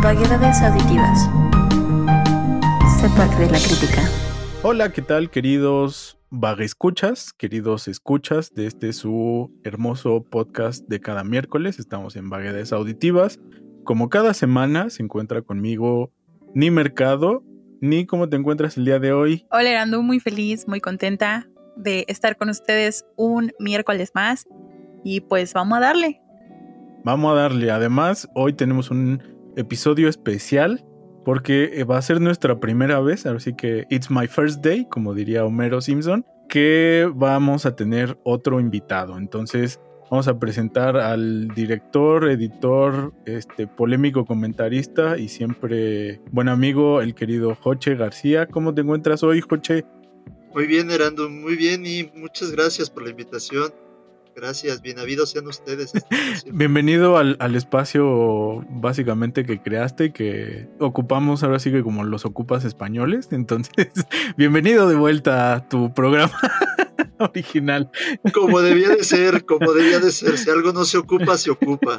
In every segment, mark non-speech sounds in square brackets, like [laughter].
Vaguedades auditivas. Sé parte de la crítica. Hola, ¿qué tal, queridos escuchas, queridos escuchas de este su hermoso podcast de cada miércoles? Estamos en Vaguedades auditivas. Como cada semana se encuentra conmigo Ni Mercado. Ni, ¿cómo te encuentras el día de hoy? Hola, ando muy feliz, muy contenta de estar con ustedes un miércoles más. Y pues vamos a darle. Vamos a darle. Además, hoy tenemos un episodio especial porque eh, va a ser nuestra primera vez, así que it's my first day, como diría Homero Simpson, que vamos a tener otro invitado. Entonces, vamos a presentar al director, editor, este polémico comentarista y siempre buen amigo, el querido Joche García. ¿Cómo te encuentras hoy, Joche? Muy bien, Erando, muy bien y muchas gracias por la invitación. Gracias, bien sean ustedes. Bienvenido al, al, espacio básicamente que creaste y que ocupamos ahora sí que como los ocupas españoles. Entonces, [laughs] bienvenido de vuelta a tu programa. [laughs] [laughs] original. Como debía de ser, como debía de ser. Si algo no se ocupa, se ocupa.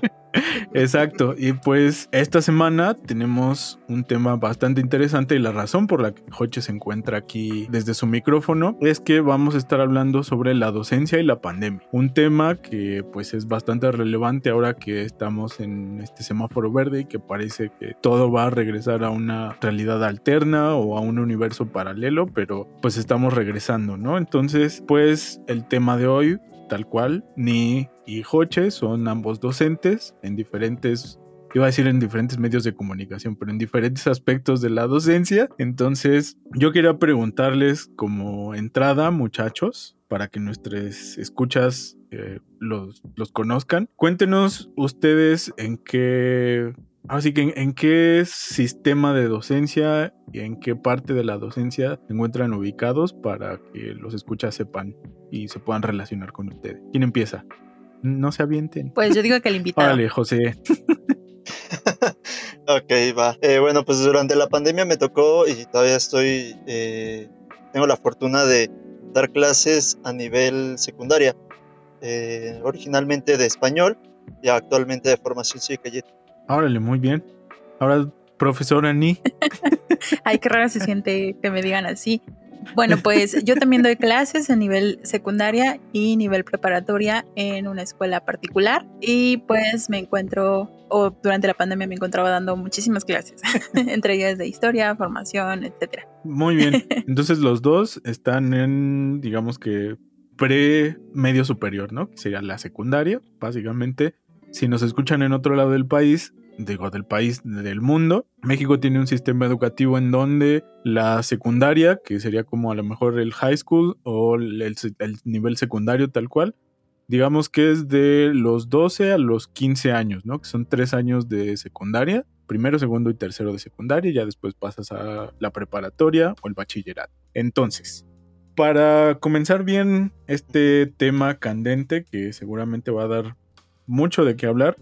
Exacto. Y pues esta semana tenemos un tema bastante interesante y la razón por la que Joche se encuentra aquí desde su micrófono es que vamos a estar hablando sobre la docencia y la pandemia. Un tema que pues es bastante relevante ahora que estamos en este semáforo verde y que parece que todo va a regresar a una realidad alterna o a un universo paralelo, pero pues estamos regresando, ¿no? Entonces, pues el tema de hoy, tal cual. Ni y Joche son ambos docentes en diferentes iba a decir en diferentes medios de comunicación, pero en diferentes aspectos de la docencia. Entonces, yo quería preguntarles como entrada, muchachos, para que nuestras escuchas eh, los, los conozcan. Cuéntenos ustedes en qué Así que, ¿en, qué sistema de docencia y en qué parte de la docencia se encuentran ubicados para que los escuchas sepan y se puedan relacionar con ustedes? ¿Quién empieza? No se avienten. Pues yo digo que el invitado. Vale, José. [laughs] ok, va. Eh, bueno, pues durante la pandemia me tocó y todavía estoy. Eh, tengo la fortuna de dar clases a nivel secundaria. Eh, originalmente de español y actualmente de formación cívica y Órale, muy bien. Ahora, profesora Ni. [laughs] Ay, qué raro se siente que me digan así. Bueno, pues yo también doy clases a nivel secundaria y nivel preparatoria en una escuela particular y pues me encuentro, o durante la pandemia me encontraba dando muchísimas clases, [laughs] entre ellas de historia, formación, etcétera. Muy bien. [laughs] Entonces los dos están en, digamos que pre-medio superior, ¿no? Que sería la secundaria, básicamente. Si nos escuchan en otro lado del país, digo, del país, del mundo. México tiene un sistema educativo en donde la secundaria, que sería como a lo mejor el high school o el, nivel secundario tal cual, digamos que es de los 12 a los 15 años, ¿no? Que son tres años de secundaria, primero, segundo y tercero de secundaria, y ya después pasas a la preparatoria o el bachillerato. Entonces, para comenzar bien este tema candente, que seguramente va a dar mucho de qué hablar,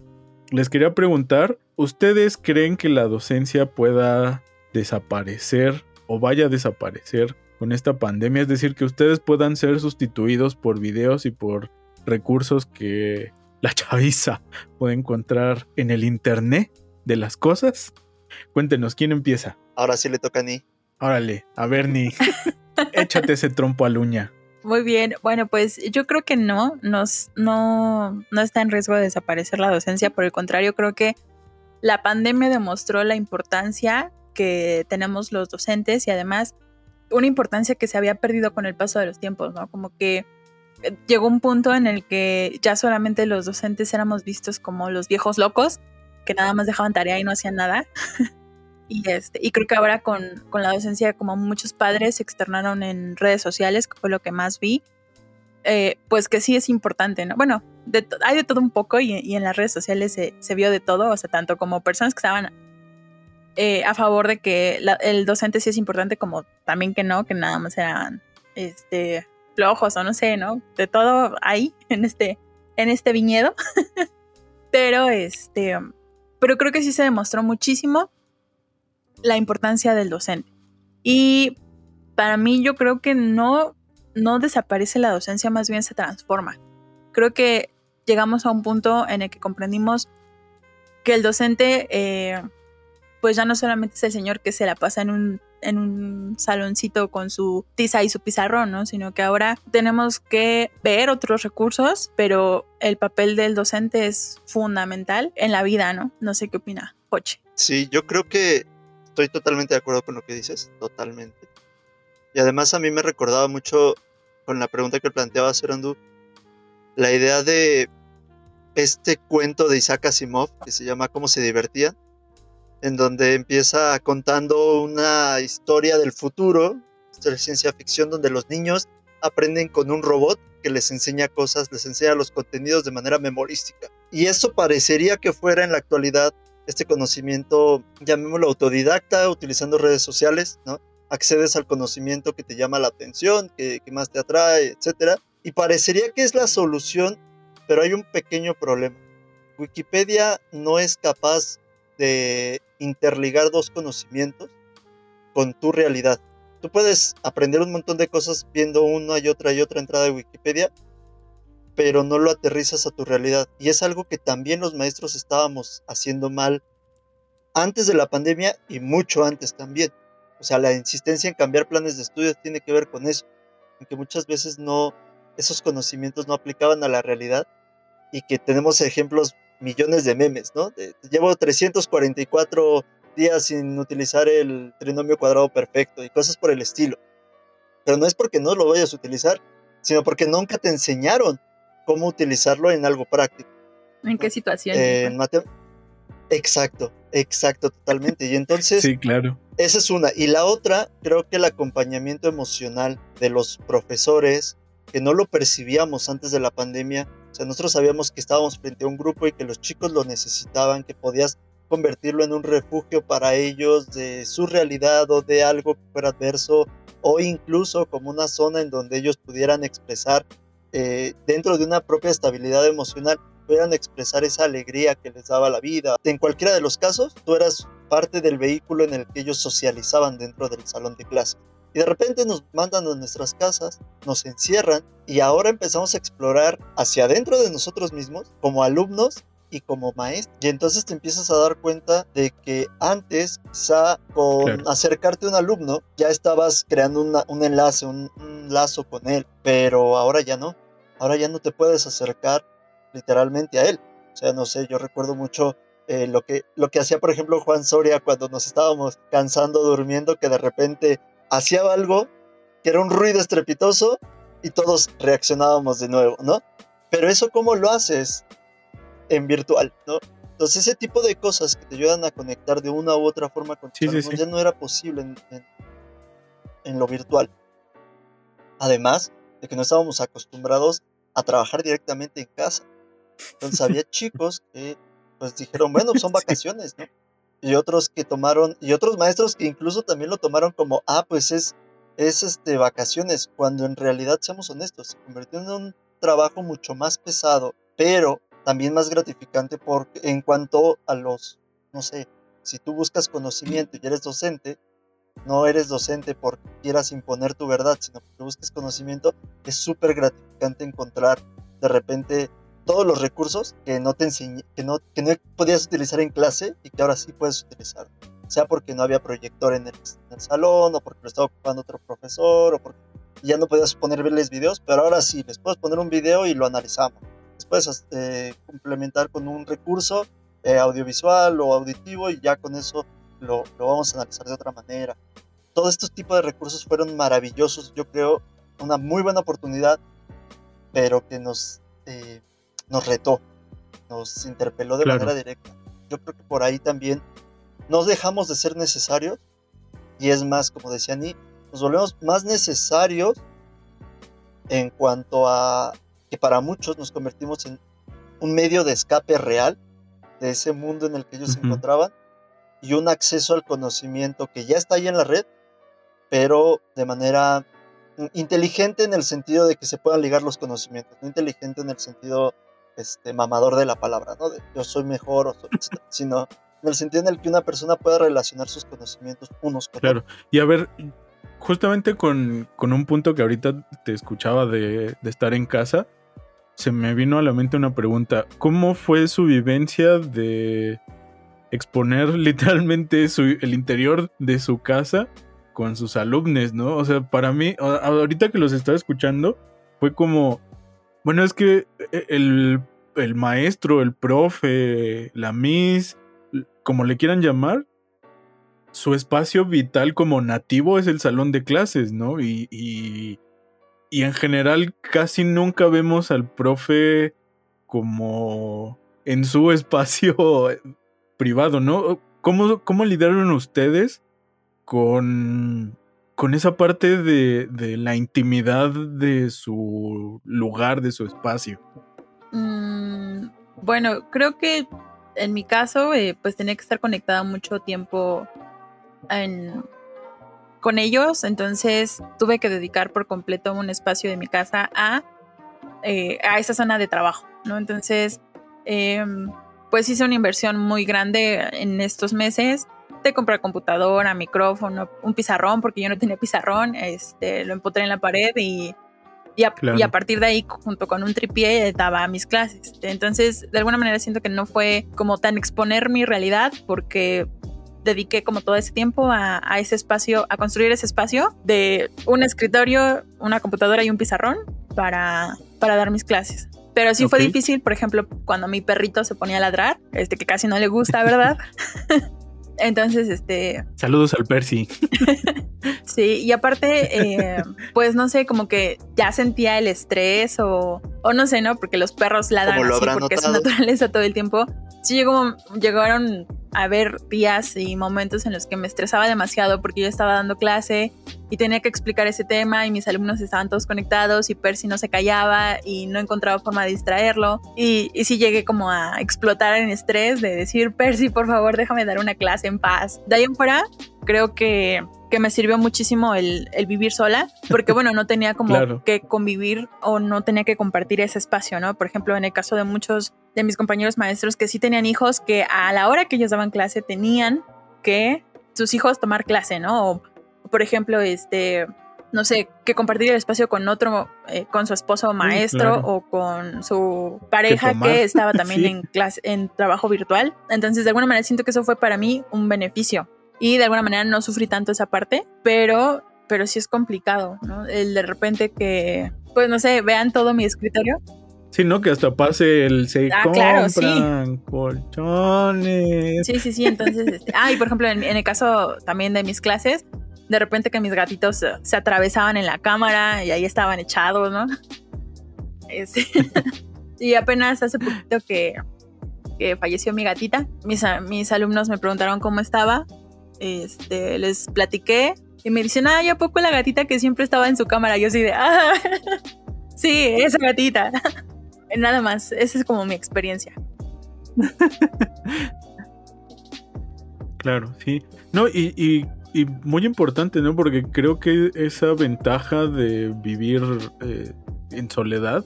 les quería preguntar, ¿ustedes creen que la docencia pueda desaparecer o vaya a desaparecer con esta pandemia? Es decir, que ustedes puedan ser sustituidos por videos y por recursos que la chaviza puede encontrar en el internet de las cosas. Cuéntenos, ¿quién empieza? Ahora sí le toca a Ni. Órale, a ver, Ni. [laughs] Échate ese trompo a uña. Muy bien, bueno, pues yo creo que no, nos, no, no está en riesgo de desaparecer la docencia, por el contrario, creo que la pandemia demostró la importancia que tenemos los docentes y además una importancia que se había perdido con el paso de los tiempos, ¿no? Como que eh, llegó un punto en el que ya solamente los docentes éramos vistos como los viejos locos que nada más dejaban tarea y no hacían nada. [laughs] Y, este, y creo que ahora con, la docencia, como muchos padres se externaron en redes sociales, que fue lo que más vi, eh, pues que sí es importante, ¿no? Bueno, hay de todo un poco y, en las redes sociales se, vio de todo, o sea, tanto como personas que estaban eh, a favor de que el docente sí es importante, como también que no, que nada más eran este, flojos o no sé, ¿no? De todo ahí, [laughs] en este, en este viñedo. [laughs] pero, este, pero creo que sí se demostró muchísimo la importancia del docente. Y para mí yo creo que no, no desaparece la docencia, más bien se transforma. Creo que llegamos a un punto en el que comprendimos que el docente eh, pues ya no solamente es el señor que se la pasa en un, en un saloncito con su tiza y su pizarrón, ¿no? Sino que ahora tenemos que ver otros recursos, pero el papel del docente es fundamental en la vida, ¿no? No sé qué opina Joche. Sí, yo creo que estoy totalmente de acuerdo con lo que dices, totalmente. Y además a mí me recordaba mucho con la pregunta que planteaba Serandu, la idea de este cuento de Isaac Asimov que se llama Cómo se divertían, en donde empieza contando una historia del futuro, de ciencia ficción, donde los niños aprenden con un robot que les enseña cosas, les enseña los contenidos de manera memorística. Y eso parecería que fuera en la actualidad este conocimiento, llamémoslo autodidacta, utilizando redes sociales, ¿no? Accedes al conocimiento que te llama la atención, que, más te atrae, etc. Y parecería que es la solución, pero hay un pequeño problema. Wikipedia no es capaz de interligar dos conocimientos con tu realidad. Tú puedes aprender un montón de cosas viendo una y otra y otra entrada de Wikipedia, pero no lo aterrizas a tu realidad. Y es algo que también los maestros estábamos haciendo mal antes de la pandemia y mucho antes también. O sea, la insistencia en cambiar planes de estudio tiene que ver con eso, en que muchas veces no esos conocimientos no aplicaban a la realidad y que tenemos ejemplos millones de memes, ¿no? llevo 344 días sin utilizar el trinomio cuadrado perfecto y cosas por el estilo. Pero no es porque no lo vayas a utilizar, sino porque nunca te enseñaron cómo utilizarlo en algo práctico. ¿En qué situación? en Exacto, exacto, totalmente. Y entonces... sí, claro. Esa es una. Y la otra, creo que el acompañamiento emocional de los profesores, que no lo percibíamos antes de la pandemia, o sea, nosotros sabíamos que estábamos frente a un grupo y que los chicos lo necesitaban, que podías convertirlo en un refugio para ellos de su realidad o de algo que fuera adverso o incluso como una zona en donde ellos pudieran expresar eh, dentro de una propia estabilidad emocional pudieran expresar esa alegría que les daba la vida. En cualquiera de los casos, tú eras parte del vehículo en el que ellos socializaban dentro del salón de clase. Y de repente nos mandan a nuestras casas, nos encierran y ahora empezamos a explorar hacia adentro de nosotros mismos como alumnos y como maestro. Y entonces te empiezas a dar cuenta de que antes, quizá con acercarte a un alumno, ya estabas creando un enlace, un, lazo con él, pero ahora ya no. Ahora ya no te puedes acercar literalmente a él. O sea, no sé, yo recuerdo mucho eh, lo, que, lo que hacía, por ejemplo, Juan Soria cuando nos estábamos cansando, durmiendo, que de repente hacía algo que era un ruido estrepitoso y todos reaccionábamos de nuevo, ¿no? Pero eso, ¿cómo lo haces? en virtual, ¿no? Entonces ese tipo de cosas que te ayudan a conectar de una u otra forma con tus ya no era posible en, en, lo virtual. Además de que no estábamos acostumbrados a trabajar directamente en casa. Entonces había [laughs] chicos que pues dijeron, bueno, son vacaciones, ¿no? Y otros que tomaron, y otros maestros que incluso también lo tomaron como, ah, pues es, es este, vacaciones, cuando en realidad, seamos honestos, se convirtió en un trabajo mucho más pesado, pero también más gratificante porque en cuanto a los, no sé, si tú buscas conocimiento y eres docente, no eres docente porque quieras imponer tu verdad, sino porque busques conocimiento, es súper gratificante encontrar de repente todos los recursos que no te enseñé, que no, que no podías utilizar en clase y que ahora sí puedes utilizar. Sea porque no había proyector en el, en el salón, o porque lo estaba ocupando otro profesor, o porque ya no podías ponerles videos, pero ahora sí, les puedes poner un video y lo analizamos puedes eh, complementar con un recurso eh, audiovisual o auditivo y ya con eso lo, lo, vamos a analizar de otra manera. Todos estos tipos de recursos fueron maravillosos, yo creo, una muy buena oportunidad, pero que nos, eh, nos retó, nos interpeló de manera directa. Yo creo que por ahí también nos dejamos de ser necesarios y es más, como decía Ni, nos volvemos más necesarios en cuanto a que para muchos nos convertimos en un medio de escape real de ese mundo en el que ellos se encontraban y un acceso al conocimiento que ya está ahí en la red, pero de manera inteligente en el sentido de que se puedan ligar los conocimientos, no inteligente en el sentido este, mamador de la palabra, ¿no? De yo soy mejor, o [laughs] sino en el sentido en el que una persona pueda relacionar sus conocimientos unos con otros. Claro, y a ver, justamente con, con, un punto que ahorita te escuchaba de, de estar en casa, se me vino a la mente una pregunta. ¿Cómo fue su vivencia de exponer [laughs] literalmente su, el interior de su casa con sus alumnos, ¿no? O sea, para mí, ahorita que los estaba escuchando, fue como, bueno, es que e, el, el maestro, el profe, la miss, como le quieran llamar, su espacio vital como nativo es el salón de clases, ¿no? Y, y, y, en general casi nunca vemos al profe como en su [laughs] espacio privado, ¿no? ¿Cómo, cómo lidiaron ustedes con, con esa parte de, de, la intimidad de su lugar, de su espacio? Mm, bueno, creo que en mi caso, eh, pues tenía que estar conectada mucho tiempo con ellos, entonces tuve que dedicar por completo un espacio de mi casa a, eh, a esa zona de trabajo, ¿no? Entonces, em, pues hice una inversión muy grande en estos meses de comprar computadora, micrófono, un pizarrón, porque yo no tenía pizarrón, este, lo empotré en la pared y, y, a, partir de ahí, junto con un tripié, daba mis clases. Entonces, de alguna manera siento que no fue como tan exponer mi realidad, porque dediqué como todo ese tiempo a, ese espacio, a construir ese espacio de un escritorio, una computadora y un pizarrón para, para dar mis clases. Pero sí fue difícil, por ejemplo, cuando mi perrito se ponía a ladrar, este que casi no le gusta, ¿verdad? [laughs] Entonces, este... Saludos al Percy. [laughs] sí, y aparte, eh, [laughs] pues no sé, como que ya sentía el estrés o, o no sé, ¿no? Porque los perros ladran así porque es su naturaleza todo el tiempo. Sí, llegó, llegaron haber días y momentos en los que me estresaba demasiado porque yo estaba dando clase y tenía que explicar ese tema y mis alumnos estaban todos conectados y Percy no se callaba y no encontraba forma de distraerlo. Y, y sí llegué como a explotar en estrés de decir, Percy, por favor, déjame dar una clase en paz. De ahí en fuera, creo que que me sirvió muchísimo el, vivir sola, porque bueno, no tenía como [laughs] que convivir o no tenía que compartir ese espacio, ¿no? Por ejemplo, en el caso de muchos de mis compañeros maestros que sí tenían hijos, que a la hora que ellos daban clase tenían que sus hijos tomar clase, ¿no? O, por ejemplo, este, no sé, que compartir el espacio con otro, eh, con su esposo maestro o con su pareja que, estaba [laughs] también en clase, en trabajo virtual. Entonces, de alguna manera siento que eso fue para mí un beneficio y de alguna manera no sufrí tanto esa parte, pero, pero sí es complicado, ¿no? El de repente que, pues no sé, vean todo mi escritorio. Sí, ¿no? Que hasta pase el se ah, compran sí. colchones. Sí, sí, sí. Entonces, [laughs] este, ah, y por ejemplo, en, el caso también de mis clases, de repente que mis gatitos se atravesaban en la cámara y ahí estaban echados, ¿no? [laughs] Este, [laughs] y apenas hace poquito que, que falleció mi gatita, mis, mis alumnos me preguntaron cómo estaba este, les platiqué y me dicen, ah, ¿ya poco la gatita que siempre estaba en su cámara? Yo así de, ah, [laughs] sí, esa gatita. [laughs] Nada más, esa es como mi experiencia. claro, sí. No, y, y, y, muy importante, ¿no? Porque creo que esa ventaja de vivir eh, en soledad,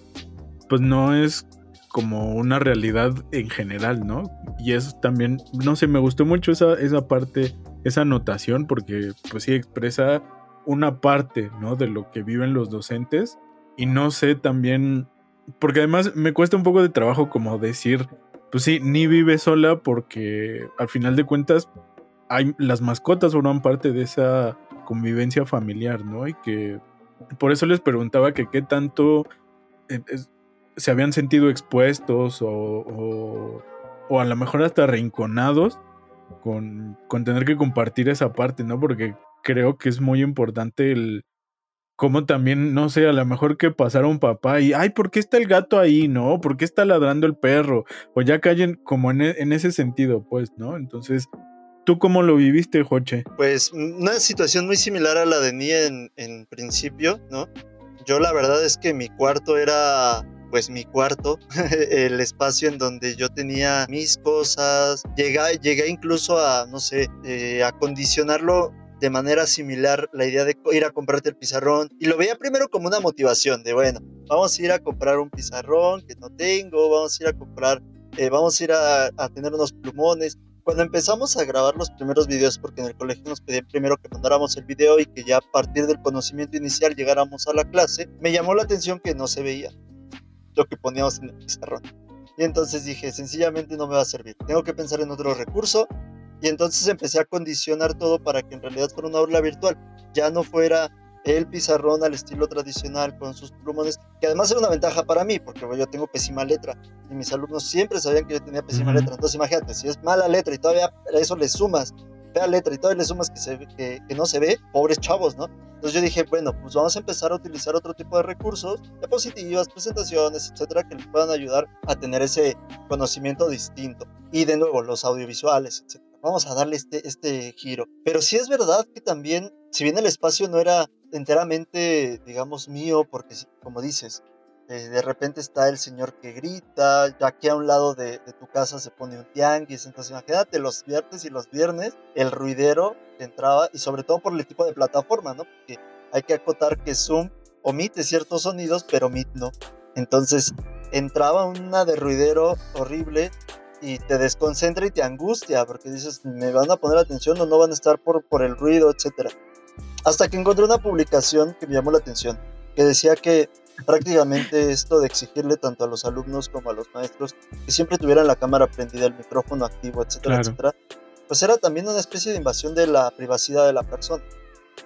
pues no es como una realidad en general, ¿no? Y eso también, no sé, me gustó mucho esa, esa parte esa anotación porque pues sí expresa una parte, ¿no? De lo que viven los docentes y no sé también, porque además me cuesta un poco de trabajo como decir, pues sí, ni vive sola porque al final de cuentas hay, las mascotas forman parte de esa convivencia familiar, ¿no? Y que por eso les preguntaba que qué tanto eh, se habían sentido expuestos o, o, o a lo mejor hasta rinconados con, tener que compartir esa parte, ¿no? Porque creo que es muy importante el cómo también, no sé, a lo mejor que pasara un papá y, ay, ¿por qué está el gato ahí, no? ¿Por qué está ladrando el perro? O ya callen como en, e, en ese sentido, pues, ¿no? Entonces, ¿tú cómo lo viviste, Joche? Pues una situación muy similar a la de mí en, en principio, ¿no? Yo la verdad es que mi cuarto era pues mi cuarto, [laughs] el espacio en donde yo tenía mis cosas. Llegué, llegué incluso a, no sé, eh, a condicionarlo de manera similar la idea de ir a comprarte el pizarrón y lo veía primero como una motivación de bueno vamos a ir a comprar un pizarrón que no tengo vamos a ir a comprar eh, vamos a ir a, a, tener unos plumones cuando empezamos a grabar los primeros videos porque en el colegio nos pedían primero que mandáramos el video y que ya a partir del conocimiento inicial llegáramos a la clase me llamó la atención que no se veía lo que poníamos en el pizarrón. Y entonces dije, sencillamente no me va a servir. Tengo que pensar en otro recurso. Y entonces empecé a condicionar todo para que en realidad fuera una aula virtual. Ya no fuera el pizarrón al estilo tradicional con sus plumones, que además era una ventaja para mí, porque yo tengo pésima letra y mis alumnos siempre sabían que yo tenía pésima letra. Entonces imagínate, si es mala letra y todavía a eso le sumas fea letra y todavía le sumas que, se, que, que no se ve, pobres chavos, ¿no? Entonces yo dije, bueno, pues vamos a empezar a utilizar otro tipo de recursos, diapositivas, presentaciones, etcétera, que les puedan ayudar a tener ese conocimiento distinto. Y de nuevo, los audiovisuales, etcétera. Vamos a darle este, este giro. Pero sí es verdad que también, si bien el espacio no era enteramente, digamos, mío, porque como dices, eh, de repente está el señor que grita, aquí a un lado de, tu casa se pone un tianguis, entonces imagínate los viernes y los viernes, el ruidero entraba, y sobre todo por el tipo de plataforma, ¿no? Porque hay que acotar que Zoom omite ciertos sonidos, pero Meet no. Entonces entraba una de ruidero horrible y te desconcentra y te angustia, porque dices, me van a poner atención o no van a estar por, por el ruido, etc. Hasta que encontré una publicación que me llamó la atención, que decía que prácticamente esto de exigirle tanto a los alumnos como a los maestros que siempre tuvieran la cámara prendida, el micrófono activo, etcétera, etcétera, pues era también una especie de invasión de la privacidad de la persona.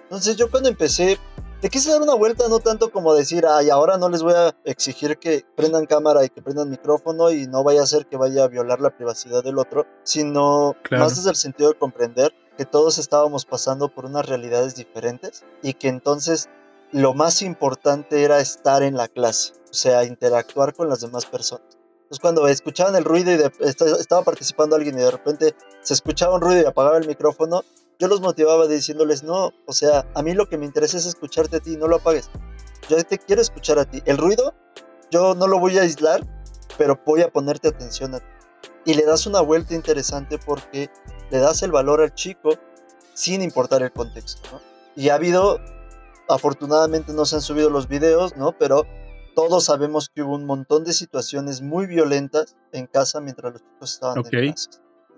Entonces yo cuando empecé, le quise dar una vuelta, no tanto como decir, ay, ahora no les voy a exigir que prendan cámara y que prendan micrófono y no vaya a ser que vaya a violar la privacidad del otro, sino más desde el sentido de comprender que todos estábamos pasando por unas realidades diferentes y que entonces lo más importante era estar en la clase, o sea, interactuar con las demás personas. Entonces cuando escuchaban el ruido y estaba participando alguien y de repente se escuchaba un ruido y apagaba el micrófono, yo los motivaba diciéndoles, no, o sea, a mí lo que me interesa es escucharte a ti, no lo apagues. Yo te quiero escuchar a ti. El ruido, yo no lo voy a aislar, pero voy a ponerte atención a ti. Y le das una vuelta interesante porque le das el valor al chico sin importar el contexto. Y ha habido afortunadamente no se han subido los videos, ¿no? Pero todos sabemos que hubo un montón de situaciones muy violentas en casa mientras los chicos estaban en casa.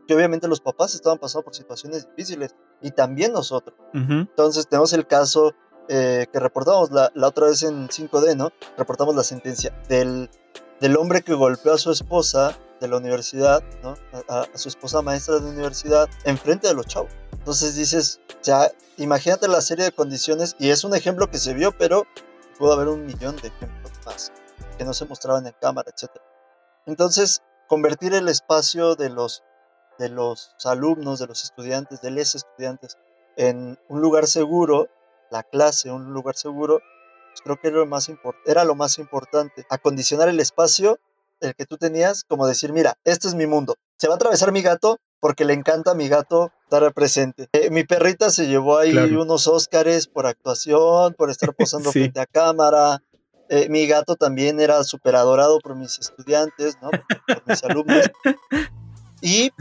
Que obviamente los papás estaban pasando por situaciones difíciles y también nosotros. Entonces tenemos el caso eh, que reportamos la, otra vez en 5D, ¿no? Reportamos la sentencia del, del hombre que golpeó a su esposa de la universidad, ¿no? A, a, su esposa maestra de la universidad, enfrente de los chavos. Entonces dices, ya, imagínate la serie de condiciones, y es un ejemplo que se vio, pero pudo haber un millón de ejemplos más que no se mostraban en cámara, etc. Entonces, convertir el espacio de los, de los alumnos, de los estudiantes, de los estudiantes, en un lugar seguro, la clase, un lugar seguro, pues creo que era lo, más era lo más importante. Acondicionar el espacio, el que tú tenías, como decir, mira, este es mi mundo. Se va a atravesar mi gato, porque le encanta a mi gato estar presente. Eh, mi perrita se llevó ahí unos Óscares por actuación, por estar [laughs] posando frente a cámara. Eh, mi gato también era súper adorado por mis estudiantes, ¿no? Por, mis alumnos. [laughs] Y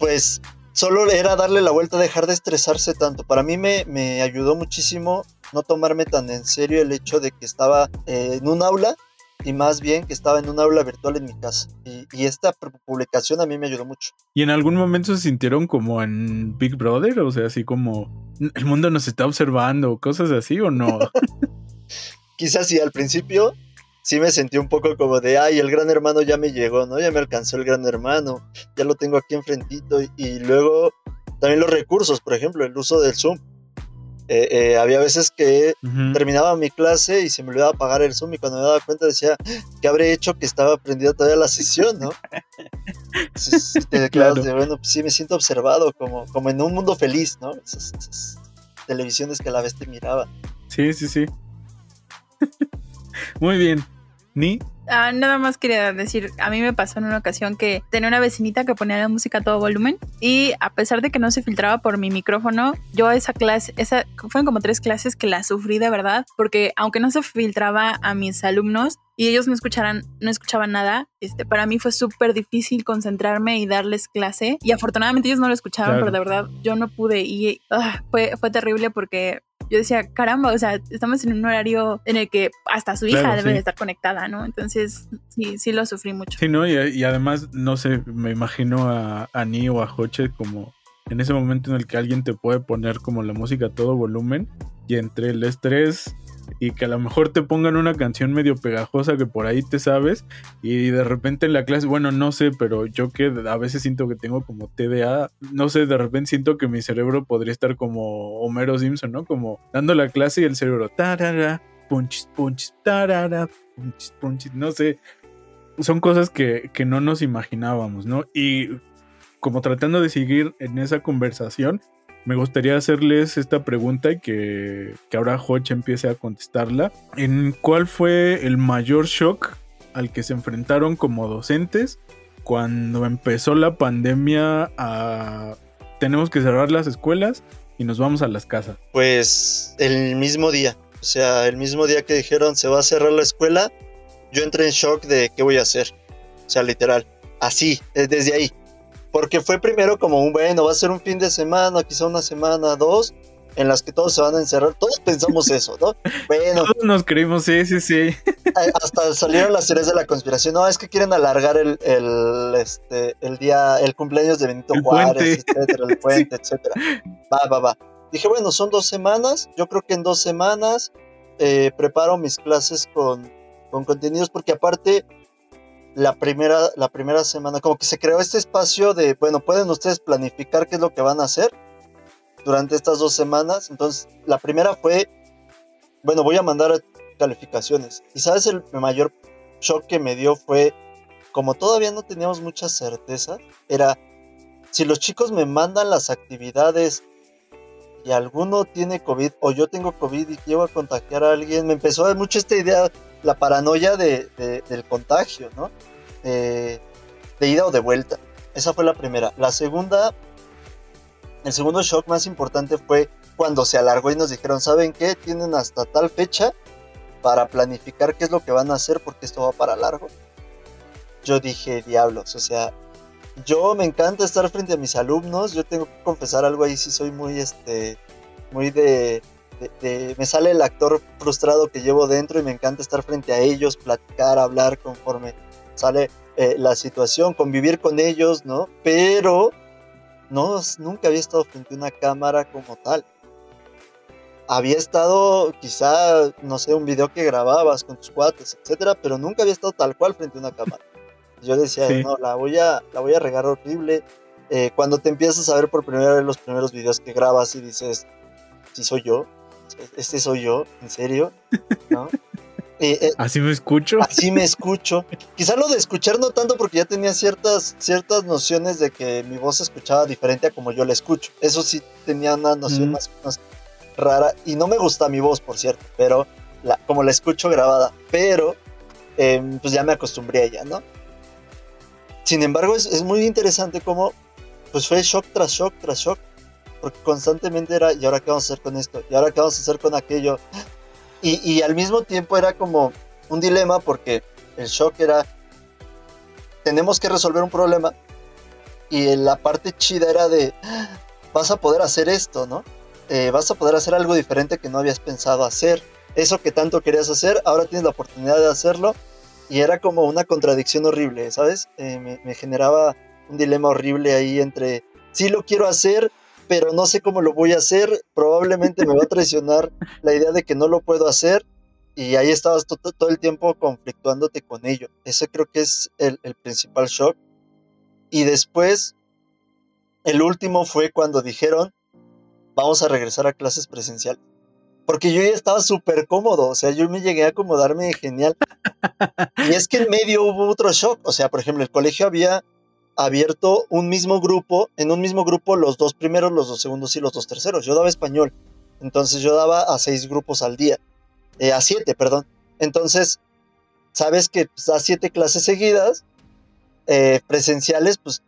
pues solo era darle la vuelta, dejar de estresarse tanto. Para mí me, me ayudó muchísimo no tomarme tan en serio el hecho de que estaba eh, en un aula y más bien que estaba en un aula virtual en mi casa. Y, esta publicación a mí me ayudó mucho. ¿Y en algún momento se sintieron como en Big Brother? O sea, así como el mundo nos está observando, cosas así o no? [laughs] Quizás sí, al principio sí me sentí un poco como de, ay, el gran hermano ya me llegó, ¿no? Ya me alcanzó el gran hermano, ya lo tengo aquí enfrentito. y luego también los recursos, por ejemplo, el uso del Zoom eh, eh, había veces que terminaba mi clase y se me olvidaba apagar el Zoom y cuando me daba cuenta decía, ¿qué habré hecho que estaba prendida todavía la sesión, no? [laughs] claro. bueno, pues sí, me siento observado como, como en un mundo feliz, ¿no? Esas, televisiones que a la vez te miraba. Sí, sí, sí. [laughs] Muy bien. Ni Ah, nada más quería decir, a mí me pasó en una ocasión que tenía una vecinita que ponía la música a todo volumen y a pesar de que no se filtraba por mi micrófono, yo esa clase, esa, fueron como tres clases que la sufrí de verdad, porque aunque no se filtraba a mis alumnos, y ellos no escucharan, no escuchaban nada, este, para mí fue súper difícil concentrarme y darles clase. Y afortunadamente ellos no lo escucharon, pero de verdad yo no pude. Y ah, fue, fue terrible porque yo decía, caramba, o sea, estamos en un horario en el que hasta su hija debe estar conectada, ¿no? Entonces, sí, sí lo sufrí mucho. Sí, ¿no? Y, además, no sé, me imagino a, a Ni o a Hoche como en ese momento en el que alguien te puede poner como la música a todo volumen y entre el estrés y que a lo mejor te pongan una canción medio pegajosa que por ahí te sabes y de repente en la clase, bueno, no sé, pero yo que a veces siento que tengo como TDA, no sé, de repente siento que mi cerebro podría estar como Homero Simpson, ¿no? Como dando la clase y el cerebro, tarara, punchis, punchis, tarara, punchis, punchis, no sé. Son cosas que, que no nos imaginábamos, ¿no? Y como tratando de seguir en esa conversación, me gustaría hacerles esta pregunta y que, que ahora Hodge empiece a contestarla. ¿En cuál fue el mayor shock al que se enfrentaron como docentes cuando empezó la pandemia a... Tenemos que cerrar las escuelas y nos vamos a las casas. Pues el mismo día, o sea, el mismo día que dijeron se va a cerrar la escuela, yo entré en shock de qué voy a hacer. O sea, literal, así, desde ahí. Porque fue primero como un, bueno, va a ser un fin de semana, quizá una semana, dos, en las que todos se van a encerrar. Todos pensamos [laughs] eso, ¿no? Bueno. Todos nos creímos, sí, sí, sí. Hasta salieron las series de la conspiración. No, es que quieren alargar el, el, este, el día, el cumpleaños de Benito Juárez, etcétera, el [laughs] puente, etcétera. Va, va, va. Dije, bueno, son dos semanas. Yo creo que en dos semanas eh, preparo mis clases con, con contenidos, porque aparte la primera, la primera semana, como que se creó este espacio de, bueno, pueden ustedes planificar qué es lo que van a hacer durante estas dos semanas. Entonces, la primera fue, bueno, voy a mandar calificaciones. Y sabes, el mayor shock que me dio fue, como todavía no teníamos mucha certeza, era, si los chicos me mandan las actividades y alguno tiene COVID o yo tengo COVID y llevo a contagiar a alguien, me empezó a dar mucho esta idea la paranoia de, del contagio, ¿no? de ida o de vuelta. Esa fue la primera. La segunda, el segundo shock más importante fue cuando se alargó y nos dijeron, ¿saben qué? Tienen hasta tal fecha para planificar qué es lo que van a hacer porque esto va para largo. Yo dije, diablos, o sea, yo me encanta estar frente a mis alumnos, yo tengo que confesar algo ahí, sí soy muy, este, muy de me sale el actor frustrado que llevo dentro y me encanta estar frente a ellos, platicar, hablar conforme sale eh, la situación, convivir con ellos, ¿no? Pero no, nunca había estado frente a una cámara como tal. Había estado quizá, no sé, un video que grababas con tus cuates, etcétera, pero nunca había estado tal cual frente a una cámara. Yo decía, no, la voy a, la voy a regar horrible. Eh, cuando te empiezas a ver por primera vez los primeros videos que grabas y dices, si soy yo, este soy yo, en serio, ¿no? [laughs] Eh, eh, así me escucho. Así me escucho. Quizá lo de escuchar no tanto porque ya tenía ciertas, ciertas nociones de que mi voz se escuchaba diferente a como yo la escucho. Eso sí tenía una noción más, rara. Y no me gusta mi voz, por cierto, pero la, como la escucho grabada. Pero em, pues ya me acostumbré a ella, ¿no? Sin embargo, es, es muy interesante cómo pues fue shock tras shock tras shock porque constantemente era, ¿y ahora qué vamos a hacer con esto? ¿Y ahora qué vamos a hacer con aquello? Y, y al mismo tiempo era como un dilema porque el shock era, tenemos que resolver un problema y la parte chida era de, vas a poder hacer esto, ¿no? Eh, vas a poder hacer algo diferente que no habías pensado hacer. Eso que tanto querías hacer, ahora tienes la oportunidad de hacerlo. Y era como una contradicción horrible, ¿sabes? Eh, me, me, generaba un dilema horrible ahí entre, sí lo quiero hacer, pero no sé cómo lo voy a hacer. Probablemente me va a traicionar [laughs] la idea de que no lo puedo hacer. Y ahí estabas todo el tiempo conflictuándote con ello. Ese creo que es el, principal shock. Y después, el último fue cuando dijeron, vamos a regresar a clases presenciales. Porque yo ya estaba súper cómodo, o sea, yo me llegué a acomodarme genial. [laughs] Y es que en medio hubo otro shock, o sea, por ejemplo, el colegio había abierto un mismo grupo, en un mismo grupo los dos primeros, los dos segundos y los dos terceros. Yo daba español, entonces yo daba a seis grupos al día, eh, a siete, perdón. Entonces, sabes que pues, a siete clases seguidas, eh, presenciales, pues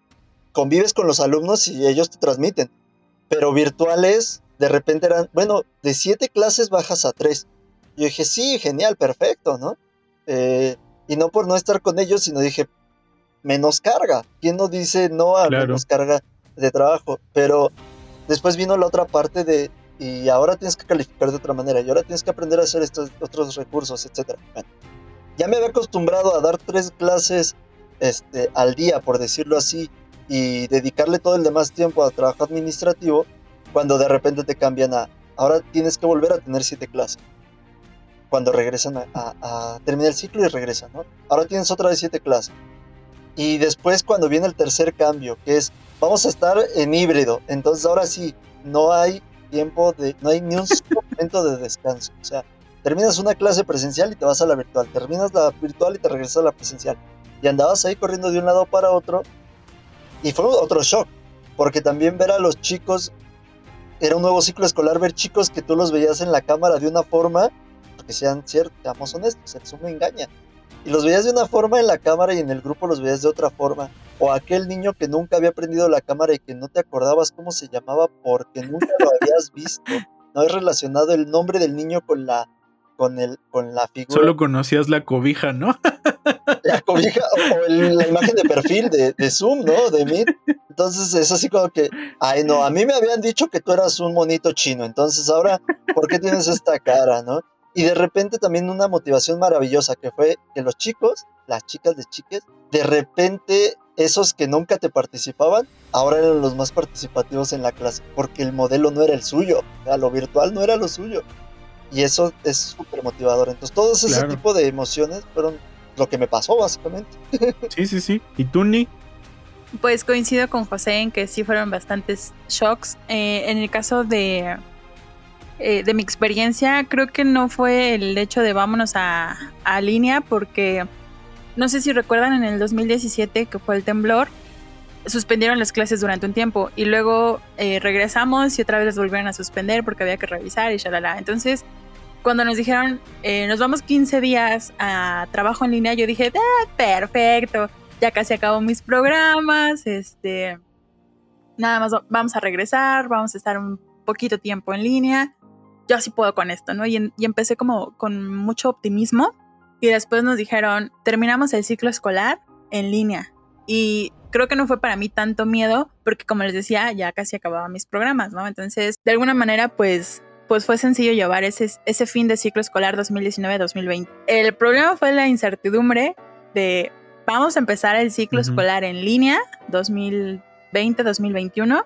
convives con los alumnos y ellos te transmiten. Pero virtuales, de repente eran, bueno, de siete clases bajas a tres. Yo dije, sí, genial, perfecto, ¿no? Eh, y no por no estar con ellos, sino dije, menos carga. ¿Quién no dice no a menos carga de trabajo? Pero después vino la otra parte de, y ahora tienes que calificar de otra manera, y ahora tienes que aprender a hacer estos otros recursos, etc. ya me había acostumbrado a dar tres clases este, al día, por decirlo así, y dedicarle todo el demás tiempo a trabajo administrativo, cuando de repente te cambian a, ahora tienes que volver a tener siete clases. cuando regresan a, a, terminar el ciclo y regresan, ¿no? Ahora tienes otra de siete clases. Y después cuando viene el tercer cambio, que es, vamos a estar en híbrido, entonces ahora sí, no hay tiempo de, no hay ni un [laughs] momento de descanso. O sea, terminas una clase presencial y te vas a la virtual, terminas la virtual y te regresas a la presencial. Y andabas ahí corriendo de un lado para otro. Y fue otro shock, porque también ver a los chicos, era un nuevo ciclo escolar, ver chicos que tú los veías en la cámara de una forma, porque sean ciertos, seamos honestos, el Zoom engaña. Y los veías de una forma en la cámara y en el grupo los veías de otra forma. O aquel niño que nunca había aprendido la cámara y que no te acordabas cómo se llamaba porque nunca lo habías visto. No has relacionado el nombre del niño con la con el con la figura. Solo conocías la cobija, ¿no? [laughs] La cobija o, la imagen de perfil de, de, Zoom, ¿no? De Meet. Entonces es así como que, ay no, a mí me habían dicho que tú eras un monito chino, entonces ahora, ¿por qué tienes esta cara, no? Y de repente también una motivación maravillosa que fue que los chicos, las chicas de chiques, de repente esos que nunca te participaban, ahora eran los más participativos en la clase, porque el modelo no era el suyo, lo virtual no era lo suyo. Y eso es súper motivador. Entonces, todos ese tipo de emociones fueron lo que me pasó, básicamente. [laughs] Sí, sí, sí. ¿Y tú, Ni? Pues coincido con José en que sí fueron bastantes shocks. Eh, en el caso de, eh, de mi experiencia, creo que no fue el hecho de vámonos a, a línea, porque no sé si recuerdan en el 2017 que fue el temblor, suspendieron las clases durante un tiempo y luego eh, regresamos y otra vez las volvieron a suspender porque había que revisar y shalala. Entonces, cuando nos dijeron, eh, nos vamos 15 días a trabajo en línea, yo dije, ah, perfecto, ya casi acabo mis programas, este, nada más vamos a regresar, vamos a estar un poquito tiempo en línea, yo sí puedo con esto, ¿no? Y, y empecé como con mucho optimismo y después nos dijeron, terminamos el ciclo escolar en línea. Y creo que no fue para mí tanto miedo, porque como les decía, ya casi acababa mis programas, ¿no? Entonces, de alguna manera, pues, pues fue sencillo llevar ese, ese fin de ciclo escolar 2019-2020. El problema fue la incertidumbre de, vamos a empezar el ciclo escolar en línea 2020-2021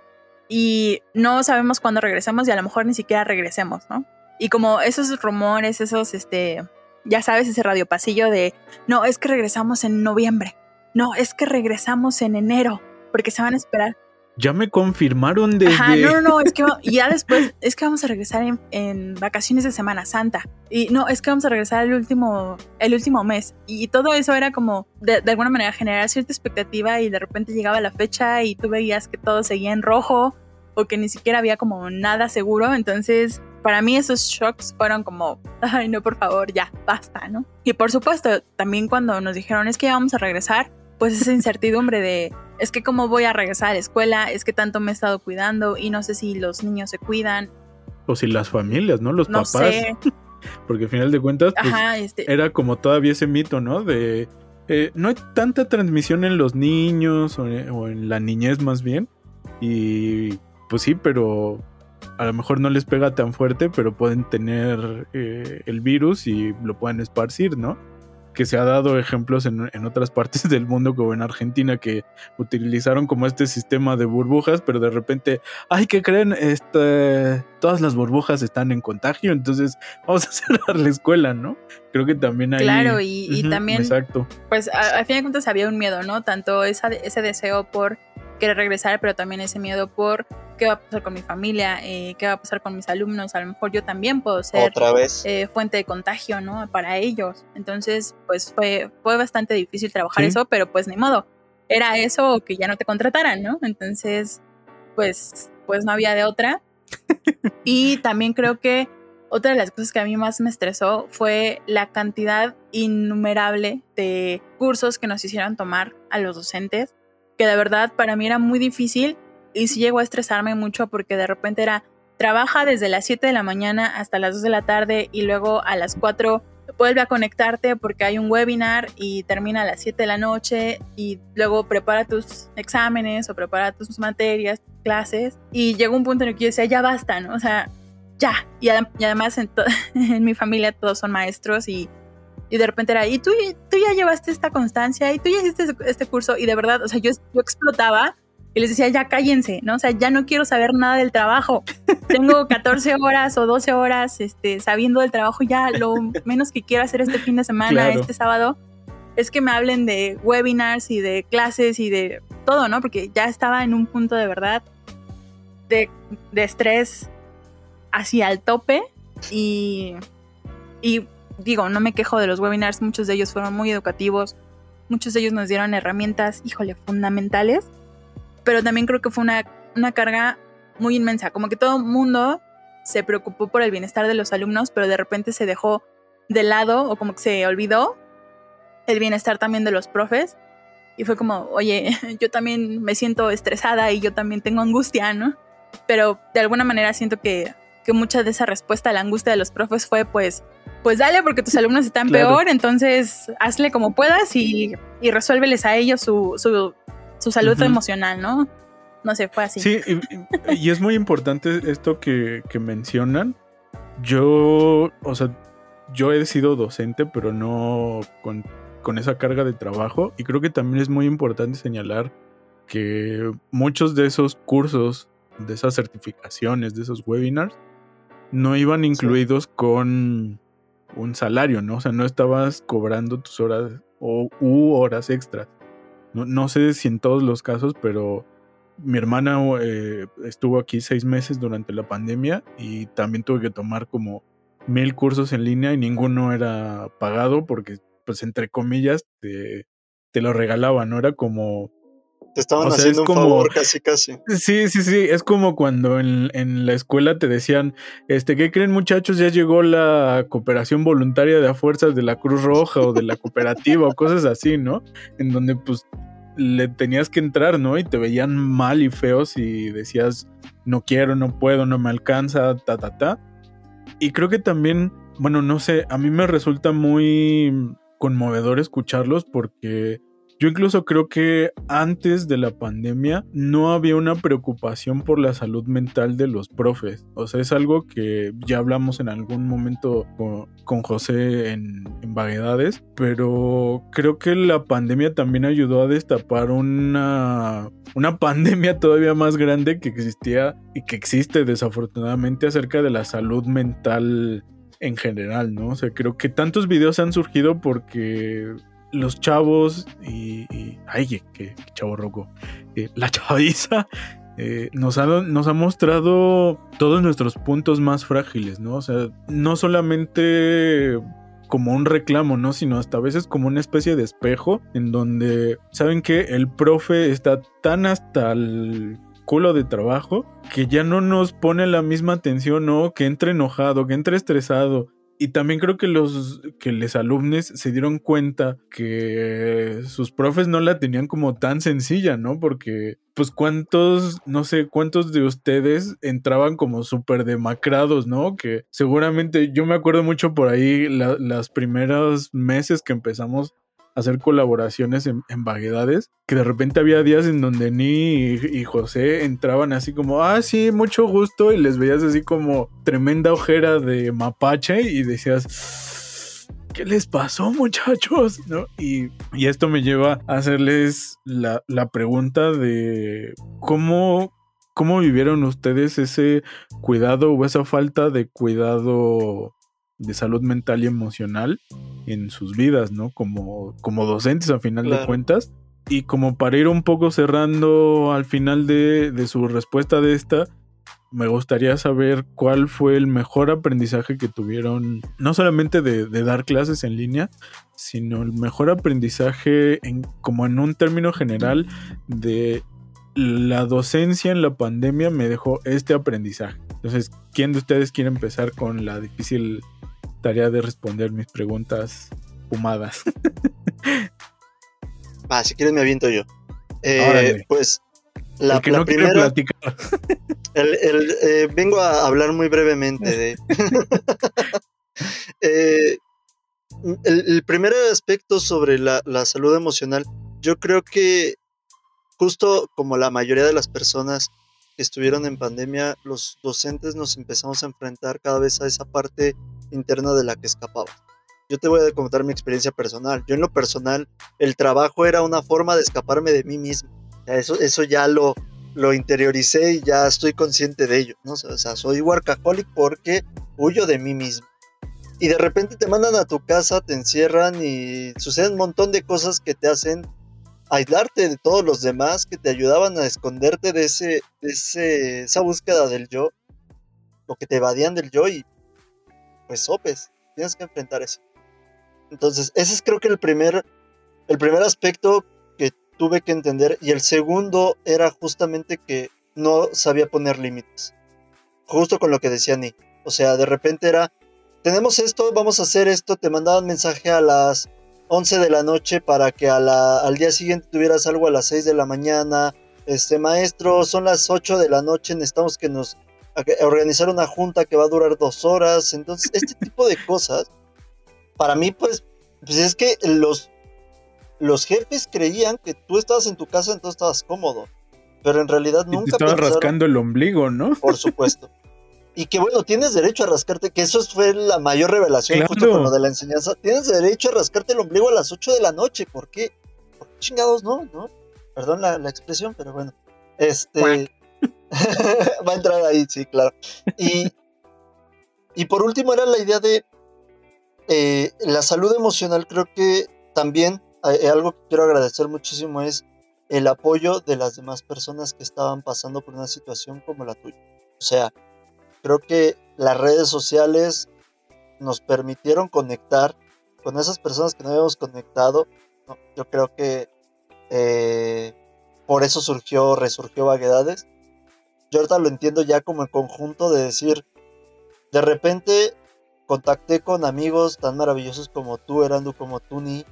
y no sabemos cuándo regresemos y a lo mejor ni siquiera regresemos, ¿no? Y como esos rumores, esos, este, ya sabes, ese radio pasillo de, no, es que regresamos en noviembre no, es que regresamos en enero, porque se van a esperar. Ya me confirmaron desde... Ajá, no, no, no, es que [laughs] ya después, es que vamos a regresar en, vacaciones de Semana Santa. Y no, es que vamos a regresar el último, el último mes. Y todo eso era como, de, de alguna manera, generar cierta expectativa y de repente llegaba la fecha y tú veías que todo seguía en rojo o que ni siquiera había como nada seguro. Entonces, para mí esos shocks fueron como, ay, no, por favor, ya, basta, ¿no? Y por supuesto, también cuando nos dijeron es que ya vamos a regresar, pues esa incertidumbre de, es que cómo voy a regresar a la escuela, es que tanto me he estado cuidando y no sé si los niños se cuidan. O si las familias, ¿no? Los papás. [laughs] Porque al final de cuentas, pues, este era como todavía ese mito, ¿no? De, eh, no hay tanta transmisión en los niños o, en la niñez más bien. Y pues sí, pero a lo mejor no les pega tan fuerte, pero pueden tener eh, el virus y lo pueden esparcir, ¿no? Que se ha dado ejemplos en, otras partes [laughs] del mundo, como en Argentina, que utilizaron como este sistema de burbujas, pero de repente, ay, ¿qué creen? Este, todas las burbujas están en contagio, entonces vamos a [laughs] cerrar la escuela, ¿no? Creo que también hay... Claro, y, también... Exacto. Pues al fin de cuentas había un miedo, ¿no? Tanto ese deseo por querer regresar, pero también ese miedo por qué va a pasar con mi familia, eh, qué va a pasar con mis alumnos, a lo mejor yo también puedo ser eh, fuente de contagio, ¿no? Para ellos. Entonces, pues fue, fue bastante difícil trabajar eso, pero pues ni modo. Era eso o que ya no te contrataran, ¿no? Entonces, pues, pues no había de otra. [laughs] y también creo que otra de las cosas que a mí más me estresó fue la cantidad innumerable de cursos que nos hicieron tomar a los docentes, que de verdad para mí era muy difícil y sí llegó a estresarme mucho porque de repente era, trabaja desde las 7 de la mañana hasta las 2 de la tarde y luego a las 4 vuelve a conectarte porque hay un webinar y termina a las 7 de la noche y luego prepara tus exámenes o prepara tus materias, clases y llegó un punto en el que yo decía, ya basta, ¿no? O sea, ya. Y, además [laughs] en, mi familia todos son maestros y, y, de repente era, y tú, tú ya llevaste esta constancia y tú ya hiciste este curso y de verdad, o sea, yo, yo explotaba y les decía, ya cállense, ¿no? O sea, ya no quiero saber nada del trabajo. Tengo [laughs] 14 horas o 12 horas este, sabiendo del trabajo, ya lo menos que quiero hacer este fin de semana, este sábado, es que me hablen de webinars y de clases y de todo, ¿no? Porque ya estaba en un punto de verdad de, de estrés hacia el tope y, y digo, no me quejo de los webinars, muchos de ellos fueron muy educativos, muchos de ellos nos dieron herramientas, híjole, fundamentales pero también creo que fue una, una carga muy inmensa, como que todo el mundo se preocupó por el bienestar de los alumnos, pero de repente se dejó de lado o como que se olvidó el bienestar también de los profes. Y fue como, oye, [laughs] yo también me siento estresada y yo también tengo angustia, ¿no? Pero de alguna manera siento que, que mucha de esa respuesta a la angustia de los profes fue, pues, pues dale porque tus alumnos están peor, entonces hazle como puedas y, y resuélveles a ellos su, su, su salud emocional, ¿no? No sé, fue así. Sí, y, es muy importante esto que, mencionan. Yo, o sea, yo he sido docente, pero no con, con esa carga de trabajo. Y creo que también es muy importante señalar que muchos de esos cursos, de esas certificaciones, de esos webinars, no iban incluidos con un salario, ¿no? O sea, no estabas cobrando tus horas o u horas extras. No, sé si en todos los casos, pero mi hermana eh, estuvo aquí seis meses durante la pandemia y también tuve que tomar como mil cursos en línea y ninguno era pagado porque, pues, entre comillas, te, te lo regalaban, ¿no? Era como... Te estaban haciendo un favor casi, casi. Sí, sí, sí. Es como cuando en, en, la escuela te decían, este, ¿qué creen muchachos? Ya llegó la cooperación voluntaria de a fuerzas de la Cruz Roja o de la cooperativa o cosas así, ¿no? En donde pues le tenías que entrar, ¿no? Y te veían mal y feos y decías, no quiero, no puedo, no me alcanza, ta, ta, ta. Y creo que también, bueno, no sé, a mí me resulta muy conmovedor escucharlos porque yo incluso creo que antes de la pandemia no había una preocupación por la salud mental de los profes. O sea, es algo que ya hablamos en algún momento con, José en, en, Vaguedades, pero creo que la pandemia también ayudó a destapar una, una [laughs] pandemia todavía más grande que existía y que existe desafortunadamente acerca de la salud mental en general, ¿no? O sea, creo que tantos videos han surgido porque los chavos y, ay, qué, chavo roco, eh, la [laughs] chaviza eh, nos, ha, nos ha mostrado todos nuestros puntos más frágiles, ¿no? O sea, no solamente como un reclamo, ¿no? Sino hasta a veces como una especie de espejo en donde, ¿saben que El profe está tan hasta el culo de trabajo que ya no nos pone la misma atención, ¿no? Que entre enojado, que entre estresado, y también creo que los que los alumnos se dieron cuenta que sus profes no la tenían como tan sencilla, ¿no? Porque pues cuántos, no sé, cuántos de ustedes entraban como súper demacrados, ¿no? Que seguramente yo me acuerdo mucho por ahí las primeros meses que empezamos hacer colaboraciones en, vaguedades, que de repente había días en donde Ni y, José entraban así como, ah, sí, mucho gusto, y les veías así como tremenda ojera de mapache y decías, ¿qué les pasó muchachos? ¿No? Y, y esto me lleva a hacerles la, la pregunta de cómo... ¿Cómo vivieron ustedes ese cuidado o esa falta de cuidado de salud mental y emocional en sus vidas, ¿no? Como, como docentes a final de cuentas. Y como para ir un poco cerrando al final de, de su respuesta de esta, me gustaría saber cuál fue el mejor aprendizaje que tuvieron, no solamente de, de, dar clases en línea, sino el mejor aprendizaje en, como en un término general de la docencia en la pandemia me dejó este aprendizaje. Entonces, ¿quién de ustedes quiere empezar con la difícil tarea de responder mis preguntas fumadas. [laughs] Si quieres me aviento yo. Eh, pues la, primera. [laughs] Eh, vengo a hablar muy brevemente de. [laughs] Eh, el, primer aspecto sobre la, la salud emocional, yo creo que justo como la mayoría de las personas que estuvieron en pandemia, los docentes nos empezamos a enfrentar cada vez a esa parte interna de la que escapaba. Yo te voy a contar mi experiencia personal. Yo en lo personal, el trabajo era una forma de escaparme de mí mismo. eso, eso ya lo, lo interioricé y ya estoy consciente de ello, ¿no? O sea, soy workaholic porque huyo de mí mismo. Y de repente te mandan a tu casa, te encierran y suceden un montón de cosas que te hacen aislarte de todos los demás, que te ayudaban a esconderte de, ese, de ese, esa búsqueda del yo, o que te evadían del yo y pues sopes, tienes que enfrentar eso. Entonces, ese es creo que el primer, el primer aspecto que tuve que entender y el segundo era justamente que no sabía poner límites. Justo con lo que decía Ni. O sea, de repente era, tenemos esto, vamos a hacer esto, te mandaban mensaje a las 11 de la noche para que al día siguiente tuvieras algo a las 6 de la mañana. Este maestro, son las 8 de la noche, necesitamos que nos organizar una junta que va a durar dos horas. Entonces, este tipo de cosas, para mí, pues, pues es que los, los jefes creían que tú estabas en tu casa, entonces estabas cómodo. Pero en realidad nunca. Te estabas rascando el ombligo, ¿no? Por supuesto. [laughs] Y que bueno, tienes derecho a rascarte, que eso fue la mayor revelación justo con lo de la enseñanza. Tienes derecho a rascarte el ombligo a las 8 de la noche. ¿Por qué? ¿Por qué chingados no? ¿No? Perdón la, la expresión, pero bueno. Este. [laughs] Va a entrar ahí, sí, claro. Y, y por último era la idea de eh, la salud emocional. Creo que también eh, algo que quiero agradecer muchísimo es el apoyo de las demás personas que estaban pasando por una situación como la tuya. O sea, creo que las redes sociales nos permitieron conectar con esas personas que no habíamos conectado. Yo creo que eh, por eso surgió, resurgió Vaguedades yo ahorita lo entiendo ya como el conjunto de decir, de repente contacté con amigos tan maravillosos como tú, Erandu, como tú, Ni,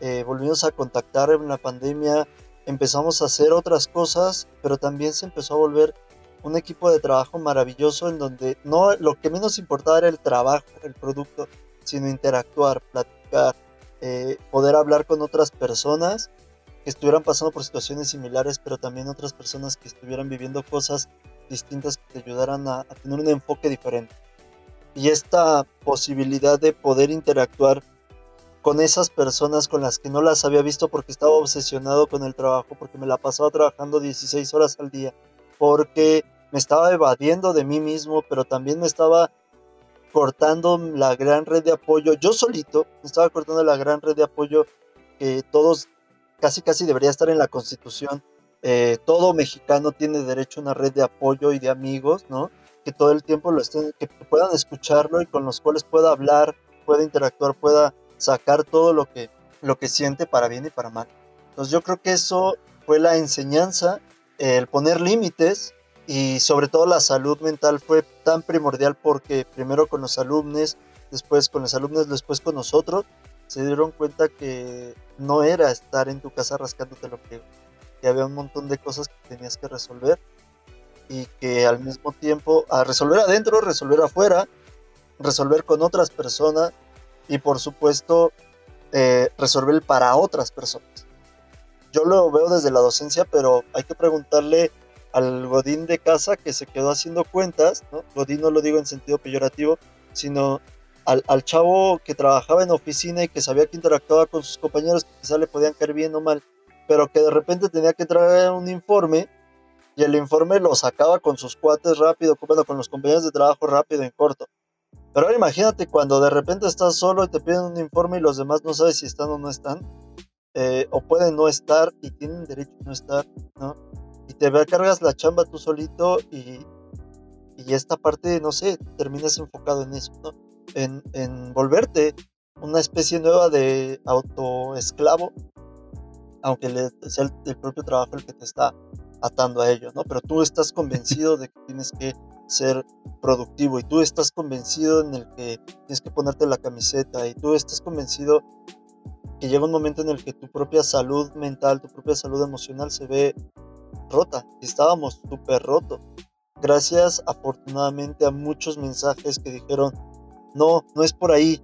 eh, volvimos a contactar en la pandemia, empezamos a hacer otras cosas, pero también se empezó a volver un equipo de trabajo maravilloso en donde no lo que menos importaba era el trabajo, el producto, sino interactuar, platicar, eh, poder hablar con otras personas que estuvieran pasando por situaciones similares, pero también otras personas que estuvieran viviendo cosas distintas que te ayudaran a, tener un enfoque diferente. Y esta posibilidad de poder interactuar con esas personas con las que no las había visto porque estaba obsesionado con el trabajo, porque me la pasaba trabajando 16 horas al día, porque me estaba evadiendo de mí mismo, pero también me estaba cortando la gran red de apoyo. Yo solito me estaba cortando la gran red de apoyo que todos casi casi debería estar en la constitución. Eh, todo mexicano tiene derecho a una red de apoyo y de amigos, ¿no? Que todo el tiempo lo estén, que puedan escucharlo y con los cuales pueda hablar, pueda interactuar, pueda sacar todo lo que, lo que siente para bien y para mal. Entonces yo creo que eso fue la enseñanza, el poner límites y sobre todo la salud mental fue tan primordial porque primero con los alumnos, después con los alumnos, después con nosotros, se dieron cuenta que no era estar en tu casa rascándote lo que, que había un montón de cosas que tenías que resolver y que al mismo tiempo a resolver adentro, resolver afuera, resolver con otras personas y por supuesto eh, resolver para otras personas. Yo lo veo desde la docencia, pero hay que preguntarle al Godín de casa que se quedó haciendo cuentas. Godín no lo digo en sentido peyorativo, sino al, chavo que trabajaba en oficina y que sabía que interactuaba con sus compañeros que quizá le podían caer bien o mal, pero que de repente tenía que traer un informe y el informe lo sacaba con sus cuates rápido, bueno, con los compañeros de trabajo rápido en corto. Pero ahora imagínate cuando de repente estás solo y te piden un informe y los demás no sabes si están o no están, eh, o pueden no estar y tienen derecho a no estar, ¿no? Y te cargas la chamba tú solito y, y esta parte, no sé, terminas enfocado en eso, ¿no? en, volverte una especie nueva de autoesclavo, aunque sea el, propio trabajo el que te está atando a ello, ¿no? Pero tú estás convencido de que tienes que ser productivo y tú estás convencido en el que tienes que ponerte la camiseta y tú estás convencido que llega un momento en el que tu propia salud mental, tu propia salud emocional se ve rota. Estábamos súper rotos. Gracias afortunadamente a muchos mensajes que dijeron, no, no es por ahí.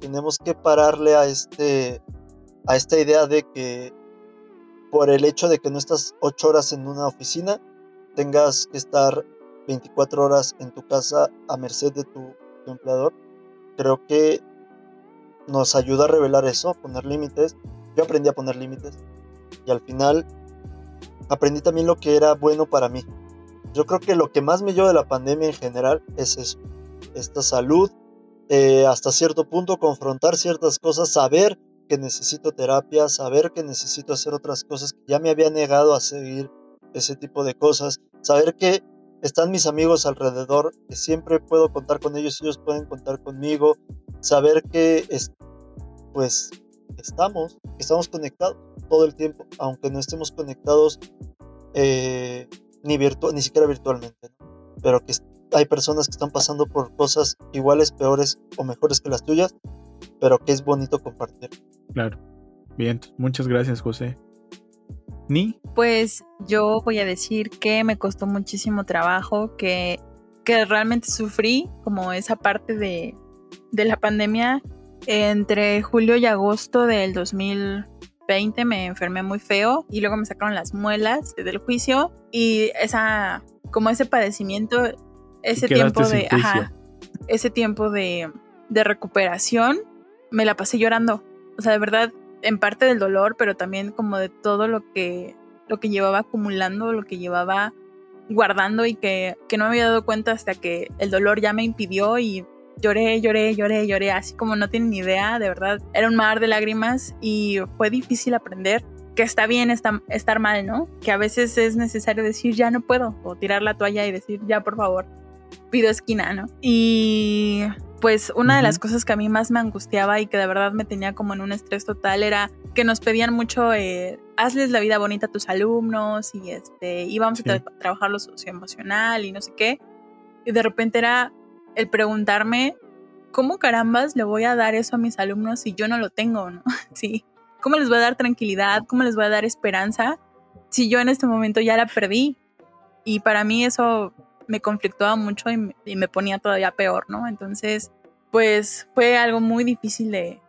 Tenemos que pararle a, este, a esta idea de que por el hecho de que no estás ocho horas en una oficina, tengas que estar 24 horas en tu casa a merced de tu, empleador. Creo que nos ayuda a revelar eso, poner límites. Yo aprendí a poner límites y al final aprendí también lo que era bueno para mí. Yo creo que lo que más me lleva de la pandemia en general es eso, esta salud, eh, hasta cierto punto confrontar ciertas cosas, saber que necesito terapia, saber que necesito hacer otras cosas que ya me había negado a seguir ese tipo de cosas, saber que están mis amigos alrededor, que siempre puedo contar con ellos, ellos pueden contar conmigo, saber que es, pues estamos, estamos conectados todo el tiempo, aunque no estemos conectados eh, ni, ni siquiera virtualmente, pero que hay personas que están pasando por cosas iguales, peores o mejores que las tuyas, pero que es bonito compartir. Claro. Bien, muchas gracias, José. ¿Ni? Pues yo voy a decir que me costó muchísimo trabajo, que, que realmente sufrí como esa parte de, de la pandemia. Entre julio y agosto del 2020 me enfermé muy feo y luego me sacaron las muelas del juicio y esa, como ese padecimiento, ese tiempo de, ajá, ese tiempo de, de recuperación, me la pasé llorando. O sea, de verdad, en parte del dolor, pero también como de todo lo que, lo que llevaba acumulando, lo que llevaba guardando y que, que no me había dado cuenta hasta que el dolor ya me impidió y lloré, lloré, lloré, lloré, así como no tienen ni idea, de verdad, era un mar de lágrimas y fue difícil aprender que está bien estar mal, ¿no? Que a veces es necesario decir ya no puedo o tirar la toalla y decir ya por favor pido esquina, ¿no? Y pues una de las cosas que a mí más me angustiaba y que de verdad me tenía como en un estrés total era que nos pedían mucho, eh, hazles la vida bonita a tus alumnos y este, íbamos a trabajar lo socioemocional y no sé qué. Y de repente era el preguntarme, ¿cómo carambas le voy a dar eso a mis alumnos si yo no lo tengo, no? [laughs] Sí. ¿Cómo les voy a dar tranquilidad? ¿Cómo les voy a dar esperanza si yo en este momento ya la perdí? Y para mí eso me conflictuaba mucho y me, ponía todavía peor, ¿no? Entonces, pues fue algo muy difícil de,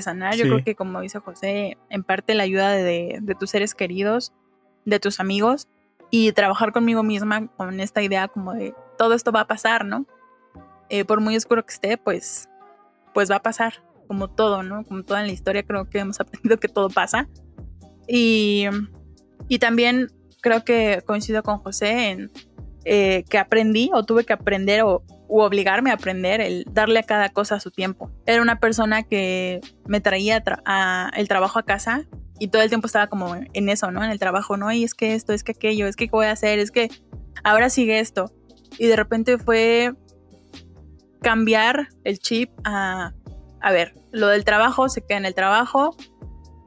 sanar. Yo creo que, como dice José, en parte la ayuda de, tus seres queridos, de tus amigos y trabajar conmigo misma con esta idea como de todo esto va a pasar, ¿no? Eh, por muy oscuro que esté, pues, pues va a pasar, como todo, ¿no? Como toda en la historia creo que hemos [laughs] aprendido que todo pasa. Y, y también creo que coincido con José en eh, que aprendí o tuve que aprender o u obligarme a aprender el darle a cada cosa a su tiempo. Era una persona que me traía el trabajo a casa y todo el tiempo estaba como en eso, ¿no? En el trabajo, ¿no? Y es que esto, es que aquello, es que qué voy a hacer, es que ahora sigue esto. Y de repente fue cambiar el chip a, a ver, lo del trabajo se queda en el trabajo.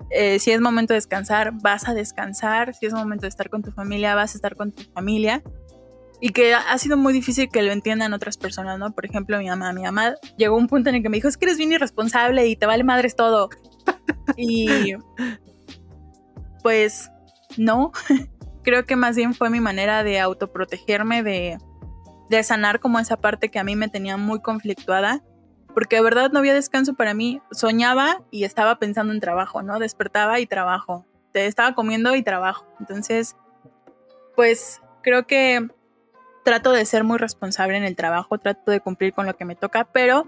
Eh, si es momento de descansar, vas a descansar. Si es momento de estar con tu familia, vas a estar con tu familia y que ha sido muy difícil que lo entiendan otras personas, ¿no? Por ejemplo, mi mamá, mi mamá llegó a un punto en el que me dijo, es que eres bien irresponsable y te vale madres todo. [laughs] y pues no, [laughs] creo que más bien fue mi manera de autoprotegerme, de, de sanar como esa parte que a mí me tenía muy conflictuada, porque de verdad no había descanso para mí. Soñaba y estaba pensando en trabajo, ¿no? Despertaba y trabajo. Te estaba comiendo y trabajo. Entonces, pues creo que trato de ser muy responsable en el trabajo, trato de cumplir con lo que me toca, pero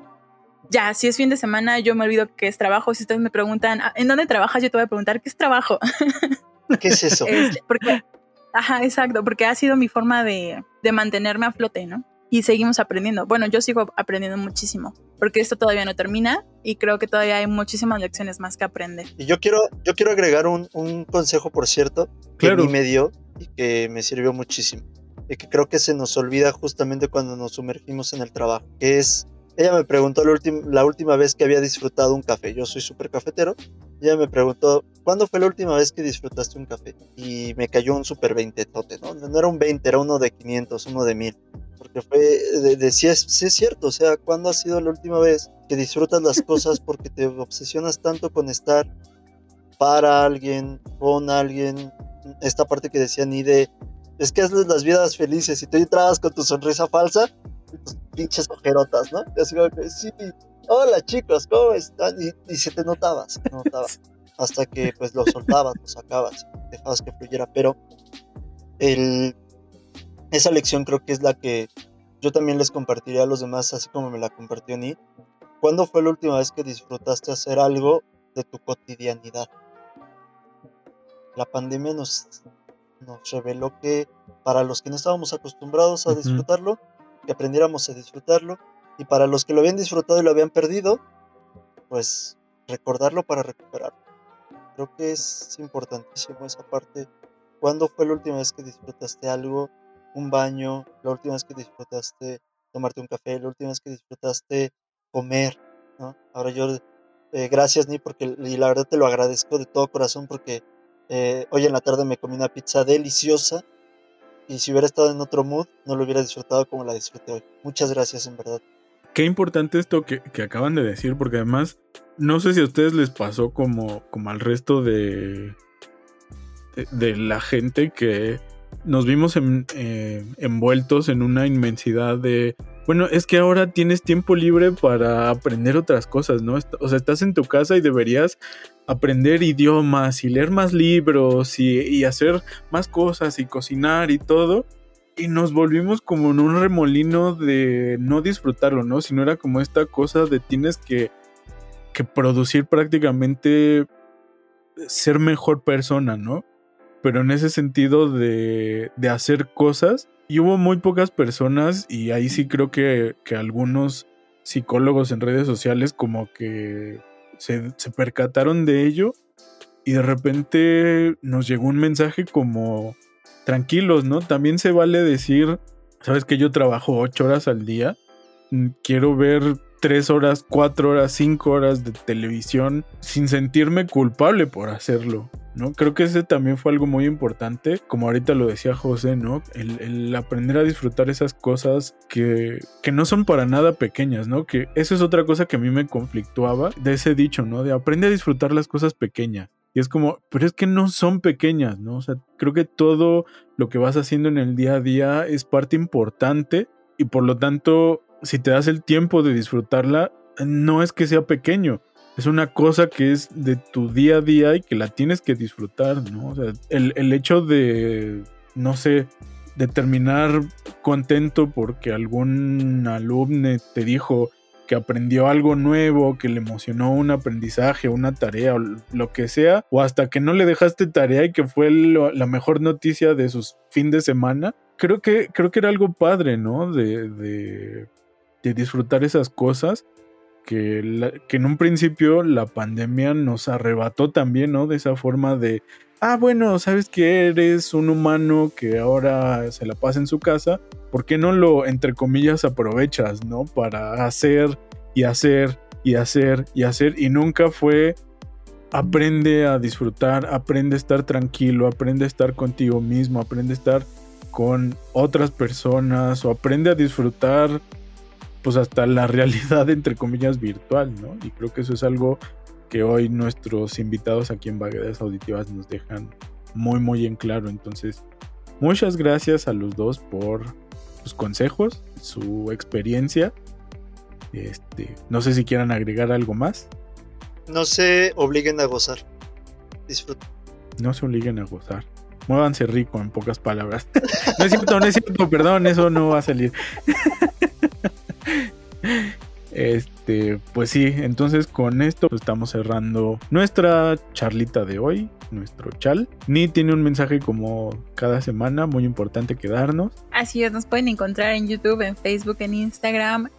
ya, si es fin de semana, yo me olvido que es trabajo. Si ustedes me preguntan, ah, ¿en dónde trabajas? Yo te voy a preguntar, ¿qué es trabajo? [laughs] ¿Qué es eso? [laughs] Este, porque, ajá, exacto, porque ha sido mi forma de, de mantenerme a flote, ¿no? Y seguimos aprendiendo. Bueno, yo sigo aprendiendo muchísimo, porque esto todavía no termina y creo que todavía hay muchísimas lecciones más que aprender. Y yo quiero, yo quiero agregar un, un consejo, por cierto, que a mí me dio y que me sirvió muchísimo y que creo que se nos olvida justamente cuando nos sumergimos en el trabajo, que es, ella me preguntó la, la última vez que había disfrutado un café, yo soy súper cafetero, ella me preguntó, ¿cuándo fue la última vez que disfrutaste un café? Y me cayó un súper 20 tote, ¿no? No era un 20, era uno de 500, uno de 1000. Porque fue, de, sí, es, sí es cierto, o sea, ¿cuándo ha sido la última vez que disfrutas las cosas porque te obsesionas tanto con estar para alguien, con alguien? Esta parte que decía ni de es que hazles las vidas felices. Y tú entrabas con tu sonrisa falsa, y tus pinches ojerotas, ¿no? Y así como que, sí, hola chicos, ¿cómo están? Y, se te notaba, se te notaba. [laughs] Hasta que pues lo soltabas, lo sacabas, dejabas que fluyera. Pero el, esa lección creo que es la que yo también les compartiría a los demás, así como me la compartió Ni. ¿Cuándo fue la última vez que disfrutaste hacer algo de tu cotidianidad? La pandemia nos nos reveló que para los que no estábamos acostumbrados a disfrutarlo, que aprendiéramos a disfrutarlo, y para los que lo habían disfrutado y lo habían perdido, pues recordarlo para recuperarlo. Creo que es importantísimo esa parte. ¿Cuándo fue la última vez que disfrutaste algo? Un baño, la última vez que disfrutaste tomarte un café, la última vez que disfrutaste comer, ¿no? Ahora yo, eh, gracias Ni, porque, y la verdad te lo agradezco de todo corazón porque eh, hoy en la tarde me comí una pizza deliciosa y si hubiera estado en otro mood no lo hubiera disfrutado como la disfruté hoy. Muchas gracias en verdad. Qué importante esto que, que acaban de decir, porque además no sé si a ustedes les pasó como, como al resto de, de, la gente que nos vimos eh, envueltos en una inmensidad de, bueno, es que ahora tienes tiempo libre para aprender otras cosas, ¿no? O sea, estás en tu casa y deberías aprender idiomas y leer más libros y, y hacer más cosas y cocinar y todo. Y nos volvimos como en un remolino de no disfrutarlo, ¿no? Sino era como esta cosa de tienes que, que producir prácticamente ser mejor persona, ¿no? Pero en ese sentido de, de hacer cosas, y hubo muy pocas personas, y ahí sí creo que, que algunos psicólogos en redes sociales como que se, se percataron de ello, y de repente nos llegó un mensaje como, tranquilos, ¿no? También se vale decir, sabes que yo trabajo ocho horas al día, mm, quiero ver tres horas, cuatro horas, cinco horas de televisión sin sentirme culpable por hacerlo, ¿no? Creo que ese también fue algo muy importante, como ahorita lo decía José, ¿no? El, el aprender a disfrutar esas cosas que, que no son para nada pequeñas, ¿no? Que eso es otra cosa que a mí me conflictuaba de ese dicho, ¿no? De aprende a disfrutar las cosas pequeñas. Y es como, pero es que no son pequeñas, ¿no? O creo que todo lo que vas haciendo en el día a día es parte importante y por lo tanto, si te das el tiempo de disfrutarla, no es que sea pequeño, es una cosa que es de tu día a día y que la tienes que disfrutar, ¿no? O sea, el, el hecho de, no sé, de terminar contento porque algún alumno te dijo que aprendió algo nuevo, que le emocionó un aprendizaje, una tarea o lo que sea, o hasta que no le dejaste tarea y que fue la mejor noticia de sus fin de semana. Creo que, creo que era algo padre, ¿no? De, de, de disfrutar esas cosas que, en un principio la pandemia nos arrebató también, ¿no? De esa forma de, ah, bueno, sabes que eres un humano que ahora se la pasa en su casa, ¿por qué no lo, entre comillas, aprovechas, ¿no? Para hacer y hacer y hacer y hacer y nunca fue aprende a disfrutar, aprende a estar tranquilo, aprende a estar contigo mismo, aprende a estar con otras personas o aprende a disfrutar pues hasta la realidad entre comillas virtual, ¿no? Y creo que eso es algo que hoy nuestros invitados aquí en Vaguedades Auditivas nos dejan muy muy en claro. Entonces, muchas gracias a los dos por sus consejos, su experiencia. Este, no sé si quieran agregar algo más. No se obliguen a gozar. Disfruten. No se obliguen a gozar. Muévanse rico, en pocas palabras. [laughs] No es cierto, no es cierto, perdón, eso no va a salir. [laughs] Este, pues sí, entonces con esto estamos cerrando nuestra charlita de hoy, nuestro chal. Ni tiene un mensaje como cada semana, muy importante que darnos. Así es, nos pueden encontrar en YouTube, en Facebook, en Instagram,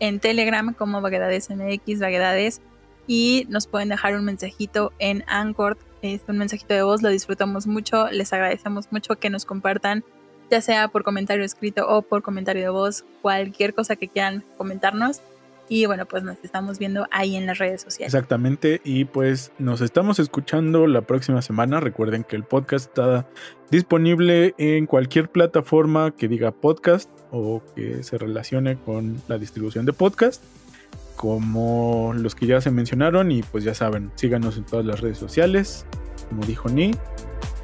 en Telegram como Vaguedades MX, Vaguedades. Y nos pueden dejar un mensajito en Anchor, es un mensajito de voz, lo disfrutamos mucho, les agradecemos mucho que nos compartan, ya sea por comentario escrito o por comentario de voz, cualquier cosa que quieran comentarnos. Y bueno, pues nos estamos viendo ahí en las redes sociales. Exactamente, y pues nos estamos escuchando la próxima semana. Recuerden que el podcast está disponible en cualquier plataforma que diga podcast o que se relacione con la distribución de podcast, como los que ya se mencionaron. Y pues ya saben, síganos en todas las redes sociales, como dijo Ni,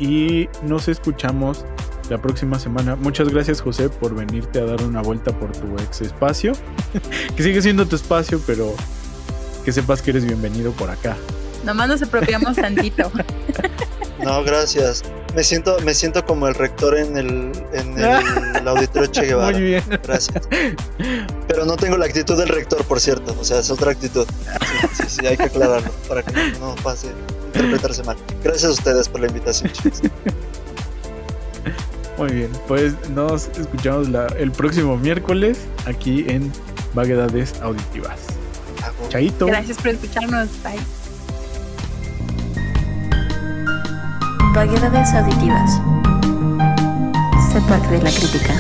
y nos escuchamos la próxima semana. Muchas gracias, José, por venirte a dar una vuelta por tu ex espacio, [laughs] que sigue siendo tu espacio, pero que sepas que eres bienvenido por acá. Nomás nos apropiamos tantito. [laughs] No, gracias. Me siento, me siento como el rector en el, en el [laughs] auditorio Che Guevara. Muy bien. Gracias. Pero no tengo la actitud del rector, por cierto. O sea, es otra actitud. Sí, sí, sí, hay que aclararlo para que no, no pase interpretarse mal. Gracias a ustedes por la invitación, chicos. Muy bien, pues nos escuchamos la- el próximo miércoles aquí en Vaguedades Auditivas. Chaito. Gracias por escucharnos. Bye. Vaguedades auditivas. Sé parte de la crítica.